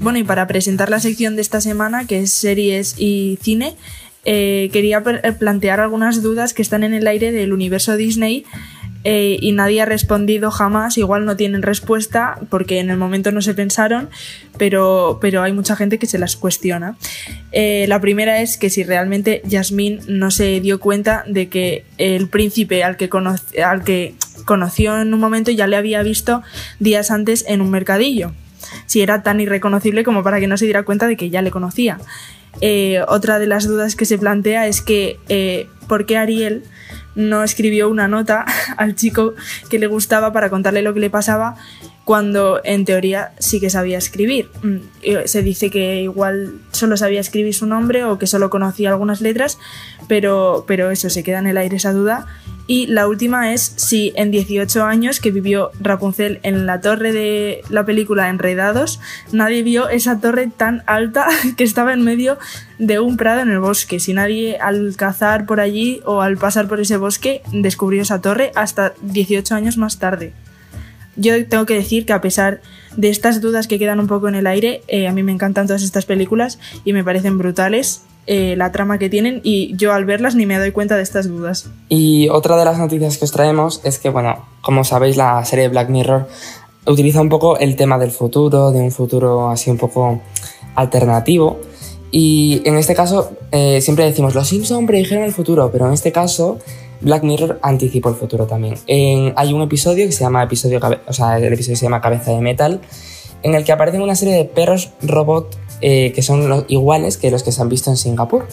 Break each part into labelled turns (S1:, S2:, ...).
S1: Bueno, y para presentar la sección de esta semana, que es series y cine, eh, quería eh, plantear algunas dudas que están en el aire del universo Disney eh, y nadie ha respondido jamás, igual no tienen respuesta porque en el momento no se pensaron, pero, pero hay mucha gente que se las cuestiona. la primera es que si realmente Jasmine no se dio cuenta de que el príncipe al que, al que conoció en un momento ya le había visto días antes en un mercadillo si era tan irreconocible como para que no se diera cuenta de que ya le conocía. Eh, otra de las dudas que se plantea es que eh, por qué Ariel no escribió una nota al chico que le gustaba para contarle lo que le pasaba cuando en teoría sí que sabía escribir. Mm, se dice que igual solo sabía escribir su nombre o que solo conocía algunas letras, pero, pero eso se queda en el aire esa duda y la última es si en 18 años que vivió Rapunzel en la torre de la película Enredados, nadie vio esa torre tan alta que estaba en medio de un prado en el bosque. Si nadie al cazar por allí o al pasar por ese bosque descubrió esa torre hasta 18 años más tarde. Yo tengo que decir que a pesar de estas dudas que quedan un poco en el aire, eh, a mí me encantan todas estas películas y me parecen brutales eh, la trama que tienen y yo al verlas ni me doy cuenta de estas dudas.
S2: Y otra de las noticias que os traemos es que, bueno, como sabéis, la serie Black Mirror utiliza un poco el tema del futuro, de un futuro así un poco alternativo. Y en este caso, eh, siempre decimos, los Simpson predijeron el futuro, pero en este caso, Black Mirror anticipó el futuro también. hay un episodio que se llama episodio, o sea, el episodio se llama Cabeza de Metal, en el que aparecen una serie de perros robot eh, que son los, iguales que los que se han visto en Singapur.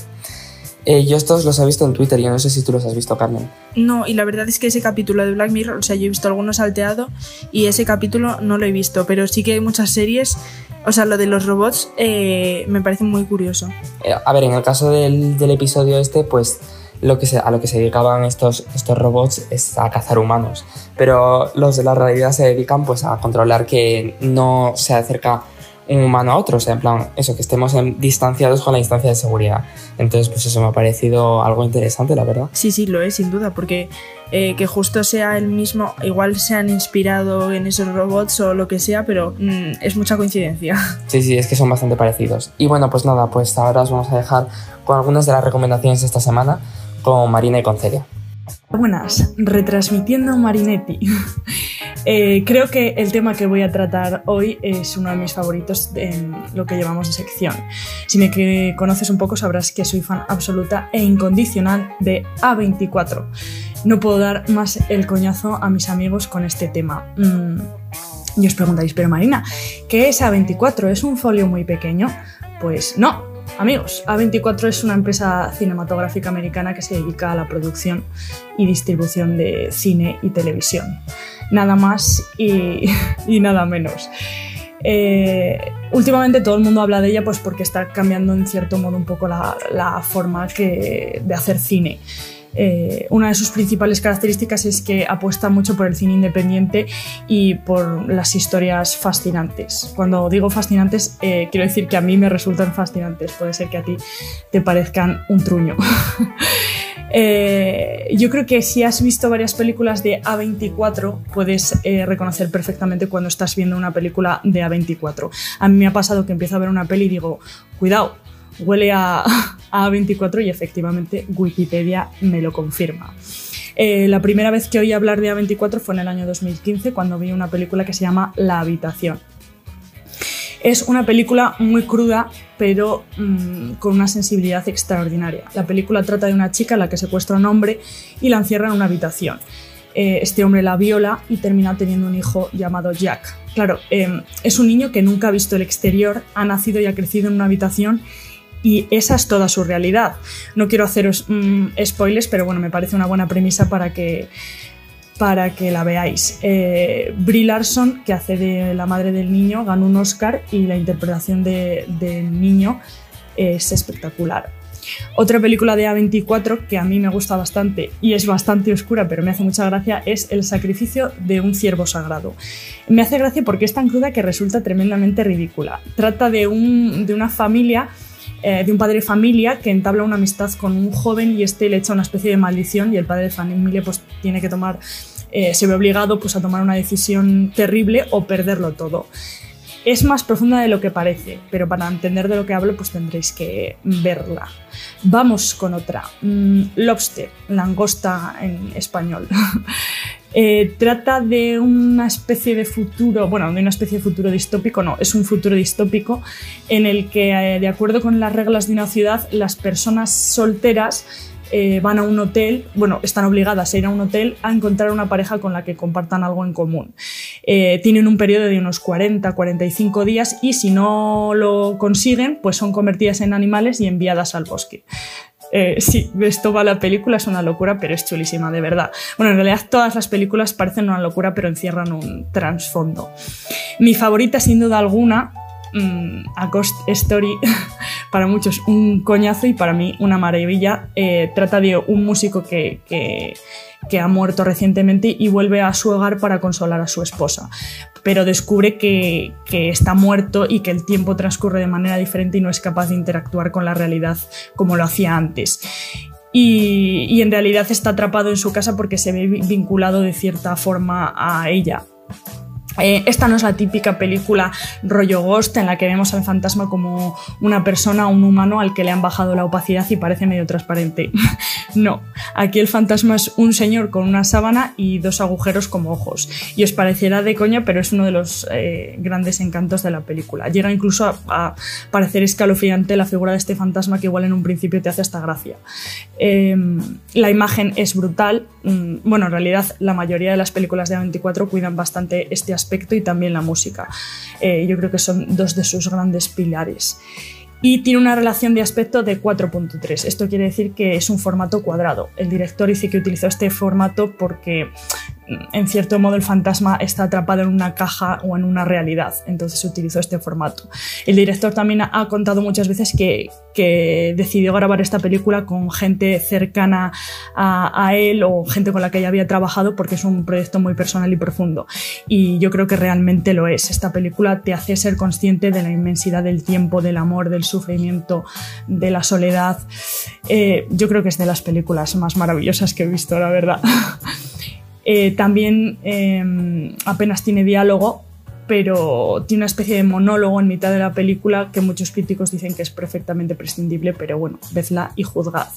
S2: Eh, yo estos los he visto en Twitter, yo no sé si tú los has visto, Carmen.
S1: No, y la verdad es que ese capítulo de Black Mirror, o sea, yo he visto algunos salteado y ese capítulo no lo he visto, pero sí que hay muchas series, o sea, lo de los robots eh, me parece muy curioso.
S2: a ver, en el caso del, del episodio este, pues lo que se, a lo que se dedicaban estos, estos robots es a cazar humanos, pero los de la realidad se dedican pues a controlar que no se acerca un humano a otro, o sea, en plan, eso, que estemos distanciados con la distancia de seguridad. Entonces, pues eso me ha parecido algo interesante, la verdad.
S1: Sí, sí, lo es, sin duda, porque eh, que justo sea el mismo, igual se han inspirado en esos robots o lo que sea, pero mm, es mucha coincidencia.
S2: Sí, sí, es que son bastante parecidos. Y bueno, pues nada, pues ahora os vamos a dejar con algunas de las recomendaciones de esta semana con Marina y con.
S3: Buenas, retransmitiendo Marinetti. Eh, creo que el tema que voy a tratar hoy es uno de mis favoritos en lo que llevamos de sección. Si me conoces un poco sabrás que soy fan absoluta e incondicional de A24. No puedo dar más el coñazo a mis amigos con este tema. Mm, y os preguntáis, pero Marina, ¿qué es A24? ¿Es un folio muy pequeño? Pues no, Amigos, A24 es una empresa cinematográfica americana que se dedica a la producción y distribución de cine y televisión. Nada más y, nada menos. Eh, últimamente todo el mundo habla de ella pues porque está cambiando en cierto modo un poco la, forma de hacer cine. Eh, una de sus principales características es que apuesta mucho por el cine independiente y por las historias fascinantes. Cuando digo fascinantes, eh, quiero decir que a mí me resultan fascinantes, puede ser que a ti te parezcan un truño. Eh, yo creo que si has visto varias películas de A24, puedes reconocer perfectamente cuando estás viendo una película de A24. A mí me ha pasado que empiezo a ver una peli y digo, cuidado, huele a, A24 y efectivamente Wikipedia me lo confirma. Eh, la primera vez que oí hablar de A24 fue en el año 2015 cuando vi una película que se llama La habitación. Es una película muy cruda, pero mm, con una sensibilidad extraordinaria. La película trata de una chica a la que secuestra un hombre y la encierra en una habitación. Eh, este hombre la viola y termina teniendo un hijo llamado Jack. Claro, em, es un niño que nunca ha visto el exterior, ha nacido y ha crecido en una habitación y esa es toda su realidad. No quiero haceros mm, spoilers, pero bueno, me parece una buena premisa para que, para que la veáis. Eh, Larson, que hace de la madre del niño, ganó un Oscar y la interpretación del niño es espectacular. Otra película de A24 que a mí me gusta bastante y es bastante oscura, pero me hace mucha gracia, es El sacrificio de un ciervo sagrado. Me hace gracia porque es tan cruda que resulta tremendamente ridícula. Trata de, un, de una familia eh, de un padre de familia que entabla una amistad con un joven y este le echa una especie de maldición y el padre de familia pues tiene que tomar eh, se ve obligado pues, a tomar una decisión terrible o perderlo todo. Es más profunda de lo que parece, pero para entender de lo que hablo pues tendréis que verla. Vamos con otra. Mm, lobster, langosta en español. Eh, trata de una especie de futuro, bueno, de una especie de futuro distópico, no, es un futuro distópico en el que, eh, de acuerdo con las reglas de una ciudad, las personas solteras eh, van a un hotel, bueno, están obligadas a ir a un hotel a encontrar una pareja con la que compartan algo en común. tienen un periodo de unos 40, 45 días y si no lo consiguen, pues son convertidas en animales y enviadas al bosque. Eh, sí, esto va la película, es una locura, pero es chulísima, de verdad. Bueno, en realidad todas las películas parecen una locura, pero encierran un trasfondo. Mi favorita, sin duda alguna, mm, A Ghost Story, para muchos un coñazo y para mí una maravilla. Eh, trata de un músico que, que ha muerto recientemente y vuelve a su hogar para consolar a su esposa. Pero descubre que, está muerto y que el tiempo transcurre de manera diferente y no es capaz de interactuar con la realidad como lo hacía antes. Y, y en realidad está atrapado en su casa porque se ve vinculado de cierta forma a ella. Eh, esta no es la típica película rollo Ghost en la que vemos al fantasma como una persona, un humano al que le han bajado la opacidad y parece medio transparente. no, aquí el fantasma es un señor con una sábana y dos agujeros como ojos. Y os parecerá de coña, pero es uno de los eh, grandes encantos de la película. Llega incluso a, parecer escalofriante la figura de este fantasma que igual en un principio te hace hasta gracia. Em, la imagen es brutal. Mm, bueno, en realidad la mayoría de las películas de A24 cuidan bastante este aspecto y también la música. Eh, yo creo que son dos de sus grandes pilares. Y tiene una relación de aspecto de 4.3. Esto quiere decir que es un formato cuadrado. El director dice que utilizó este formato porque en cierto modo el fantasma está atrapado en una caja o en una realidad, entonces utilizó este formato. El director también ha contado muchas veces que, decidió grabar esta película con gente cercana a, él o gente con la que ya había trabajado porque es un proyecto muy personal y profundo. Y yo creo que realmente lo es. Esta película te hace ser consciente de la inmensidad del tiempo, del amor, del sufrimiento, de la soledad. Eh, yo creo que es de las películas más maravillosas que he visto, la verdad. Eh, también em, apenas tiene diálogo, pero tiene una especie de monólogo en mitad de la película que muchos críticos dicen que es perfectamente prescindible, pero bueno, vedla y juzgad.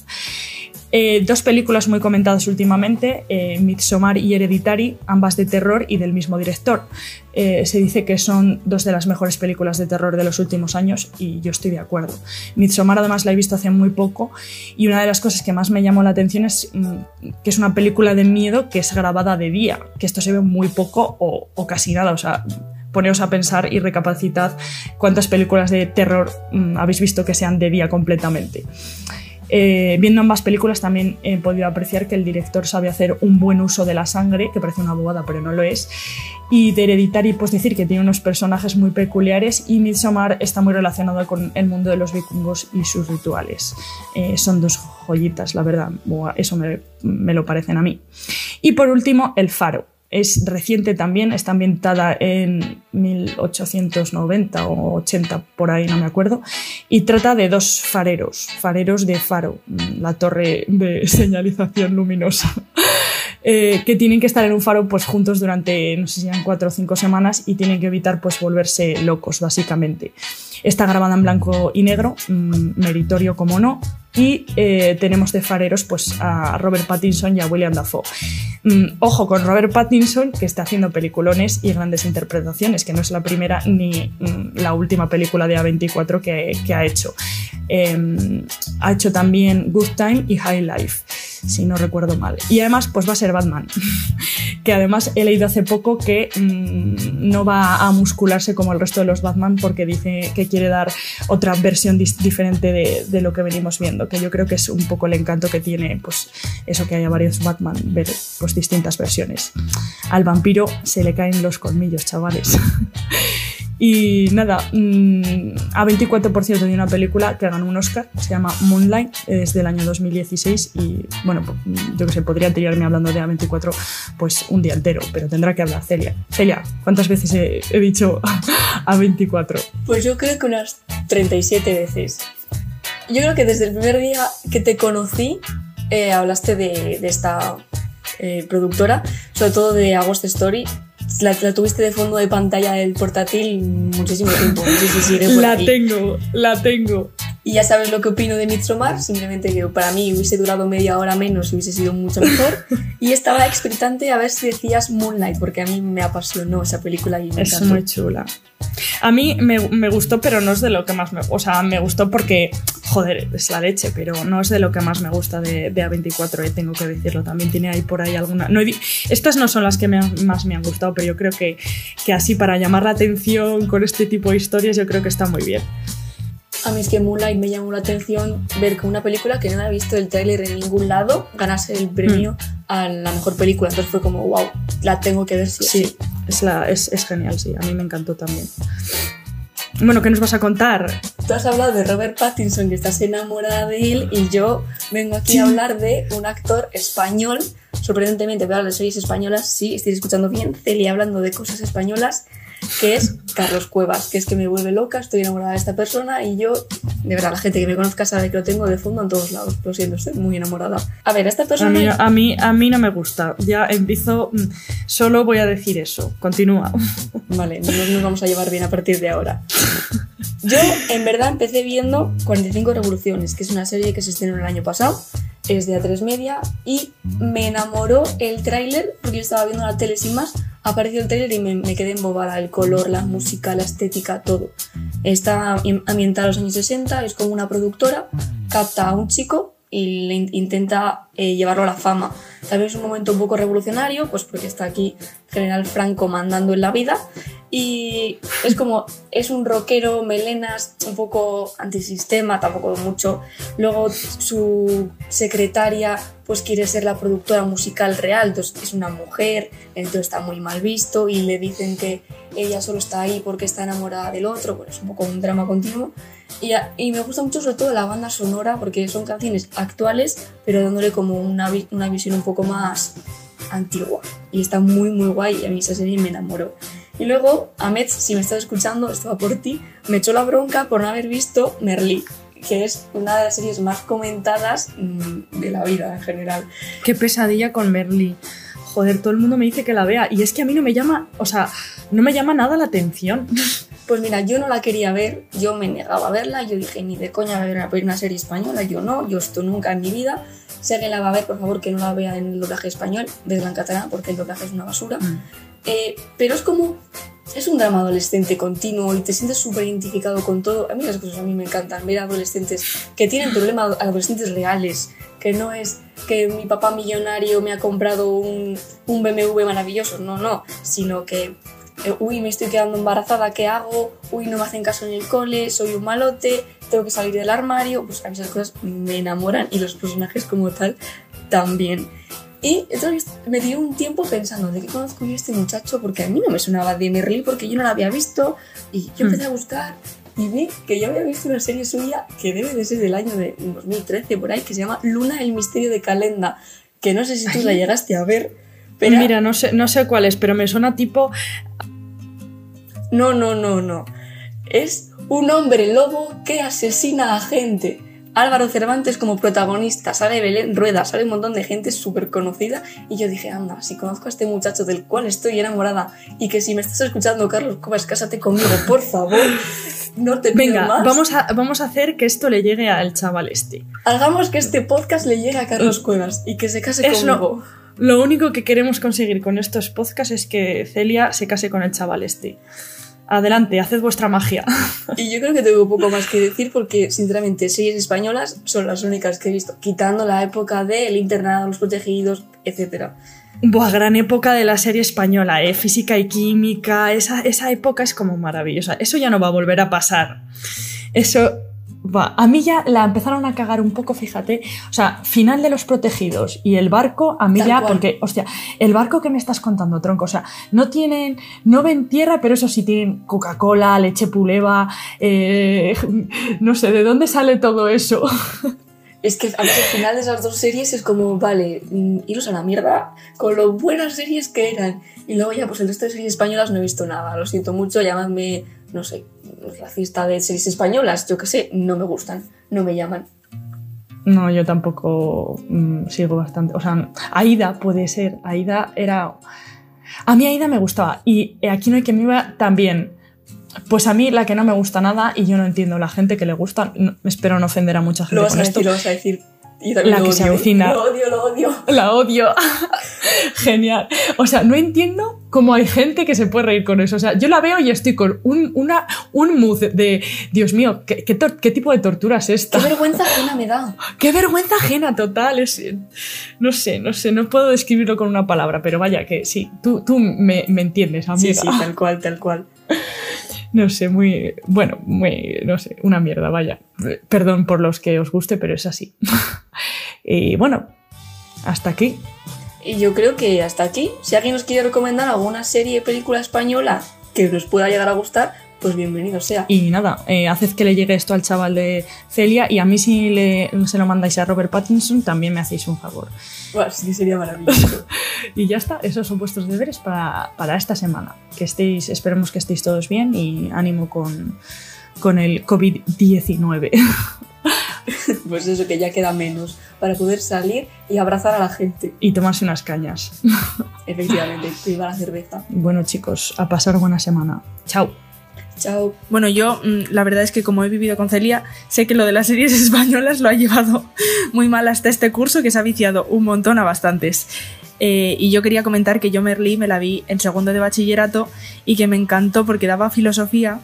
S3: Eh, dos películas muy comentadas últimamente, eh, Midsommar y Hereditary, ambas de terror y del mismo director. Eh, se dice que son dos de las mejores películas de terror de los últimos años y yo estoy de acuerdo. Midsommar además la he visto hace muy poco y una de las cosas que más me llamó la atención es mm, que es una película de miedo que es grabada de día, que esto se ve muy poco o, casi nada, o sea poneos a pensar y recapacitad cuántas películas de terror mm, habéis visto que sean de día completamente. Eh, viendo ambas películas también he podido apreciar que el director sabe hacer un buen uso de la sangre, que parece una bobada pero no lo es, y de Hereditary pues decir que tiene unos personajes muy peculiares y Midsommar está muy relacionado con el mundo de los vikingos y sus rituales. Eh, son dos joyitas, la verdad, eso me, me lo parecen a mí. Y por último, El Faro. Es reciente también, está ambientada en 1890 o 80, por ahí no me acuerdo, y trata de dos fareros, fareros de faro, la torre de señalización luminosa, eh, que tienen que estar en un faro pues juntos durante, no sé si eran cuatro o cinco semanas y tienen que evitar pues volverse locos, básicamente. Está grabada en blanco y negro, mm, meritorio como no, y eh, tenemos de fareros pues, a Robert Pattinson y a William Dafoe. Mm, ojo con Robert Pattinson, que está haciendo peliculones y grandes interpretaciones, que no es la primera ni mm, la última película de A24 que, ha hecho. Em, ha hecho también Good Time y High Life si no recuerdo mal. Y además, pues va a ser Batman, que además he leído hace poco que mm, no va a muscularse como el resto de los Batman porque dice que quiere dar otra versión diferente de, lo que venimos viendo, que yo creo que es un poco el encanto que tiene, pues eso que haya varios Batman, ver pues distintas versiones. Al vampiro se le caen los colmillos, chavales. Y nada, mm, a 24% de una película que ganó un Oscar, se llama Moonlight, es del año 2016 y bueno, pues, yo que sé, podría tirarme hablando de A24 pues un día entero, pero tendrá que hablar Celia. Celia, ¿cuántas veces he, dicho A24?
S4: Pues yo creo que unas 37 veces. Yo creo que desde el primer día que te conocí eh, hablaste de, esta eh, productora, sobre todo de Agost Story. La, la tuviste de fondo de pantalla del portátil muchísimo tiempo. No sé si sigue por
S3: La tengo, la tengo.
S4: Y ya sabes lo que opino de Midsommar, simplemente que para mí hubiese durado media hora menos y hubiese sido mucho mejor. Y estaba expectante a ver si decías Moonlight, porque a mí me apasionó esa película y me
S3: Es
S4: encantó.
S3: muy chula. A mí me, me gustó, pero no es de lo que más me... O sea, me gustó porque, joder, es la leche, pero no es de lo que más me gusta de, de A24, eh, tengo que decirlo. También tiene ahí por ahí alguna... No Estas no son las que me han- más me han gustado, pero yo creo que, que así para llamar la atención con este tipo de historias, yo creo que está muy bien.
S4: A mí es que Moonlight me llamó la atención ver que una película que no había visto el tráiler en ningún lado ganase el premio a la mejor película. Entonces fue como, wow, la tengo que ver Sí,
S3: sí. es, la, es, es genial, sí. A mí me encantó también. Bueno, ¿qué nos vas a contar?
S4: Tú has hablado de Robert Pattinson, que estás enamorada de él, y yo vengo aquí a hablar de un actor español. Sorprendentemente, voy a hablar de series españolas. Sí, estoy escuchando bien. Celia hablando de cosas españolas, que es Carlos Cuevas, que es que me vuelve loca. Estoy enamorada de esta persona y yo, de verdad, la gente que me conozca sabe que lo tengo de fondo en todos lados. Lo siento, estoy muy enamorada. A ver, esta
S3: A
S4: persona.
S3: mí, a, mí, a mí no me gusta. Ya empiezo. mm, Solo voy a decir eso. Continúa.
S4: Vale, no nos vamos a llevar bien a partir de ahora. Yo, en verdad, empecé viendo 45 Revoluciones, que es una serie que se estrenó el año pasado, es de A3 Media, y me enamoró el tráiler, porque yo estaba viendo la tele sin más, apareció el tráiler y me, quedé embobada, el color, la música, la estética, todo. Está am- ambientada a los años 60, es como una productora, capta a un chico y le in- intenta eh, llevarlo a la fama. También es un momento un poco revolucionario, pues porque está aquí General Franco mandando en la vida y es como, es un rockero, melenas, un poco antisistema, tampoco mucho. Luego su secretaria pues quiere ser la productora musical real, entonces es una mujer, entonces está muy mal visto y le dicen que ella solo está ahí porque está enamorada del otro, bueno, es un poco un drama continuo. Y, a- y me gusta mucho sobre todo la banda sonora porque son canciones actuales, pero dándole como una, una visión un poco más antigua. Y está muy, muy guay y a mí esa serie me enamoró. Y luego, Ahmed, si me estás escuchando, esto va por ti, me echó la bronca por no haber visto Merlí, que es una de las series más comentadas mm, de la vida en general.
S3: Qué pesadilla con Merly. Joder, todo el mundo me dice que la vea. Y es que a mí no me llama. O sea, no me llama nada la atención.
S4: Pues mira, yo no la quería ver, yo me negaba a verla, yo dije, ni de coña voy a ver una serie española, yo no, yo esto nunca en mi vida. Si alguien la va a ver, por favor, que no la vea en el doblaje español, desde en catalán, porque el doblaje es una basura. Eh, pero es como, es un drama adolescente continuo y te sientes súper identificado con todo. A mí las cosas a mí me encantan, ver adolescentes que tienen problemas, adolescentes reales, que no es que mi papá millonario me ha comprado un, un BMW maravilloso, no, no, sino que, eh, uy, me estoy quedando embarazada, ¿qué hago? Uy, no me hacen caso en el cole, soy un malote, tengo que salir del armario, pues a mí esas cosas me enamoran y los personajes como tal también. Y entonces me dio un tiempo pensando, ¿de qué conozco yo a este muchacho? Porque a mí no me sonaba de Merlí porque yo no la había visto. Y yo empecé a buscar y vi que yo había visto una serie suya que debe de ser del año de 2013 por ahí, que se llama Luna, el misterio de Calenda. Que no sé si tú la llegaste a ver. Pero
S3: Mira, no sé, no sé cuál es, pero me suena tipo.
S4: no, no, no, no. Es un hombre lobo que asesina a gente. Álvaro Cervantes como protagonista, sale Belén Rueda, sale un montón de gente súper conocida y yo dije, anda, si conozco a este muchacho del cual estoy enamorada y que si me estás escuchando, Carlos Cobas, cásate conmigo, por favor, no te pido
S3: Venga,
S4: más.
S3: vamos a, vamos a hacer que esto le llegue al chaval este.
S4: Hagamos que este podcast le llegue a Carlos Cuevas y que se case
S3: Es lo-
S4: conmigo.
S3: Lo único que queremos conseguir con estos podcasts es que Celia se case con el chaval este. Adelante, haced vuestra magia.
S4: Y yo creo que tengo poco más que decir porque, sinceramente, series españolas son las únicas que he visto, quitando la época del internado, los protegidos, etc.
S3: Buah, gran época de la serie española, ¿eh? Física y química, esa, esa época es como maravillosa. Eso ya no va a volver a pasar. Eso. Va, a mí ya la empezaron a cagar un poco, fíjate. O sea, final de los protegidos y el barco, a mí
S4: Tal
S3: ya,
S4: cual.
S3: porque, hostia, el barco que me estás contando, tronco, o sea, no tienen, no ven tierra, pero eso sí tienen Coca-Cola, leche puleva, eh, no sé, ¿de dónde sale todo eso?
S4: Es que al final de esas dos series es como, vale, mm, iros a la mierda con lo buenas series que eran. Y luego ya, pues el resto de series españolas no he visto nada. Lo siento mucho, llamadme, no sé, racista de series españolas, yo qué sé, no me gustan, no me llaman.
S3: No, yo tampoco mm, sigo bastante. O sea, Aida puede ser. Aida era. A mí Aida me gustaba. Y aquí no hay que me iba también. Pues a mí la que no me gusta nada y yo no entiendo la gente que le gusta. no- espero no ofender a mucha gente
S4: Lo vas
S3: con
S4: a
S3: esto.
S4: decir, lo vas a decir. Y también
S3: La que se avecina.
S4: Lo odio, lo odio.
S3: La odio. Genial. O sea, no entiendo cómo hay gente que se puede reír con eso. O sea, yo la veo y estoy con un, una, un mood de, Dios mío, ¿qué, qué, tipo de tortura es esta?
S4: Qué vergüenza ajena me da.
S3: Qué vergüenza ajena total. Es, no sé, no sé, no puedo describirlo con una palabra, pero vaya que sí, tú, tú me, me entiendes,
S4: Sí,
S3: amiga.
S4: sí, tal cual, tal cual.
S3: No sé, muy, bueno, muy, no sé, una mierda, vaya. Perdón por los que os guste, pero es así. y bueno, hasta aquí.
S4: Y yo creo que hasta aquí. Si alguien nos quiere recomendar alguna serie o película española que nos pueda llegar a gustar, pues bienvenido sea.
S3: Y nada, eh, haced que le llegue esto al chaval de Celia y a mí si le, se lo mandáis a Robert Pattinson también me hacéis un favor.
S4: Bueno, sí sería maravilloso.
S3: Y ya está, esos son vuestros deberes para, para esta semana. Que estéis, esperemos que estéis todos bien y ánimo con, con el COVID-19.
S4: pues eso que ya queda menos para poder salir y abrazar a la gente.
S3: y tomarse unas cañas.
S4: Efectivamente, viva la cerveza.
S3: Bueno chicos, a pasar buena semana. Chao.
S4: Chao.
S1: Bueno, yo mm, la verdad es que como he vivido con Celia, sé que lo de las series españolas lo ha llevado muy mal hasta este curso, que se ha viciado un montón a bastantes. Eh, y yo quería comentar que yo Merlí me la vi en segundo de bachillerato y que me encantó porque daba filosofía.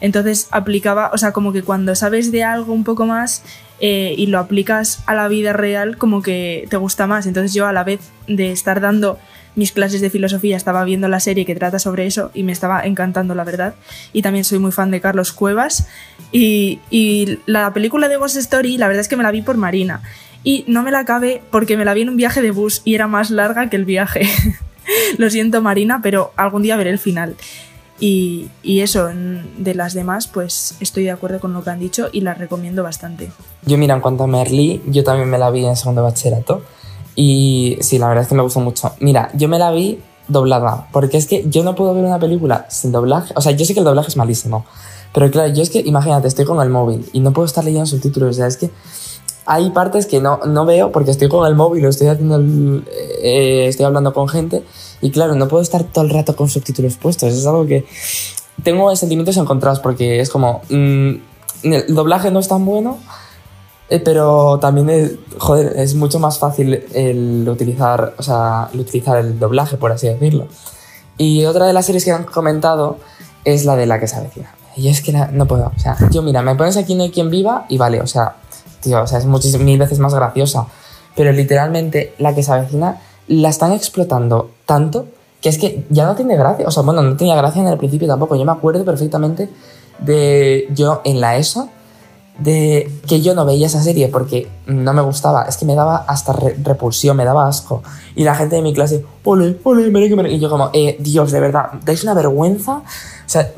S1: Entonces aplicaba, o sea, como que cuando sabes de algo un poco más eh, y lo aplicas a la vida real, como que te gusta más. Entonces yo a la vez de estar dando mis clases de filosofía estaba viendo la serie que trata sobre eso y me estaba encantando, la verdad. Y también soy muy fan de Carlos Cuevas. Y, la película de Ghost Story, la verdad es que me la vi por Marina. Y no me la acabé porque me la vi en un viaje de bus y era más larga que el viaje. Lo siento, Marina, pero algún día veré el final. Y, y eso, de las demás, pues estoy de acuerdo con lo que han dicho y las recomiendo bastante.
S2: Yo, mira, en cuanto a Merlí, yo también me la vi en segundo bachillerato. Y sí, la verdad es que me gustó mucho. Mira, yo me la vi doblada, porque es que yo no puedo ver una película sin doblaje. O sea, yo sé que el doblaje es malísimo. Pero claro, yo es que, imagínate, estoy con el móvil y no puedo estar leyendo subtítulos. O sea, es que hay partes que no, no veo porque estoy con el móvil o estoy, haciendo el- eh, estoy hablando con gente. Y claro, no puedo estar todo el rato con subtítulos puestos. Es algo que tengo sentimientos encontrados porque es como. mm, el doblaje no es tan bueno, eh, pero también es, joder, es mucho más fácil el utilizar, o sea, el utilizar el doblaje, por así decirlo. Y otra de las series que han comentado es la de la que se avecina. Y es que la- no puedo, o sea, yo mira, me pones aquí no hay quien viva y vale, o sea, tío, o sea, es muchísimas mil veces más graciosa. Pero literalmente la que se avecina la están explotando tanto que es que ya no tiene gracia. O sea, bueno, no tenía gracia en el principio tampoco. Yo me acuerdo perfectamente de yo en la ESO de que yo no veía esa serie porque no me gustaba, es que me daba hasta re- repulsión, me daba asco. Y la gente de mi clase, ole, ole, merengue, merengue. Y yo como, eh, Dios, de verdad, dais una vergüenza. O sea,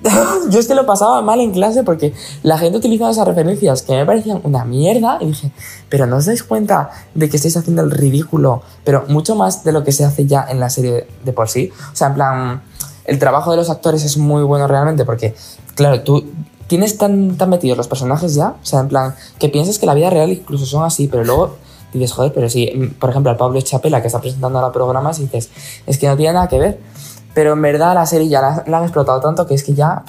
S2: yo es que lo pasaba mal en clase porque la gente utilizaba esas referencias que me parecían una mierda y dije, pero no os dais cuenta de que estáis haciendo el ridículo, pero mucho más de lo que se hace ya en la serie de por sí. O sea, en plan, el trabajo de los actores es muy bueno realmente porque, claro, tú tienes tan, tan metidos los personajes ya, o sea, en plan, que piensas que la vida real incluso son así, pero luego dices, joder, pero si, mm, por ejemplo, al Pablo Chapela que está presentando ahora programas y dices, es que no tiene nada que ver. Pero en verdad la serie ya la, la han explotado tanto que es que ya...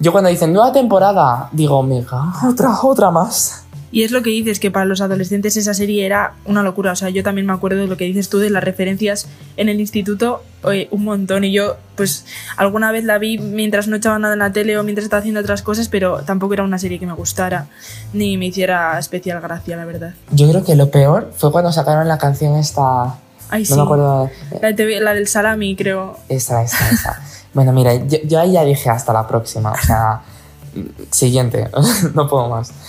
S2: Yo cuando dicen nueva temporada, digo, mega, otra, otra más.
S1: Y es lo que dices, que para los adolescentes esa serie era una locura. O sea, yo también me acuerdo de lo que dices tú de las referencias en el instituto, oye, un montón. Y yo, pues, alguna vez la vi mientras no echaba nada en la tele o mientras estaba haciendo otras cosas, pero tampoco era una serie que me gustara ni me hiciera especial gracia, la verdad.
S2: Yo creo que lo peor fue cuando sacaron la canción esta...
S1: Ay,
S2: No
S1: sí.
S2: me acuerdo...
S1: La, de TV la del salami, creo.
S2: Esa, esa, esa. bueno, mira, yo, yo ahí ya dije hasta la próxima. O sea, siguiente. no puedo más.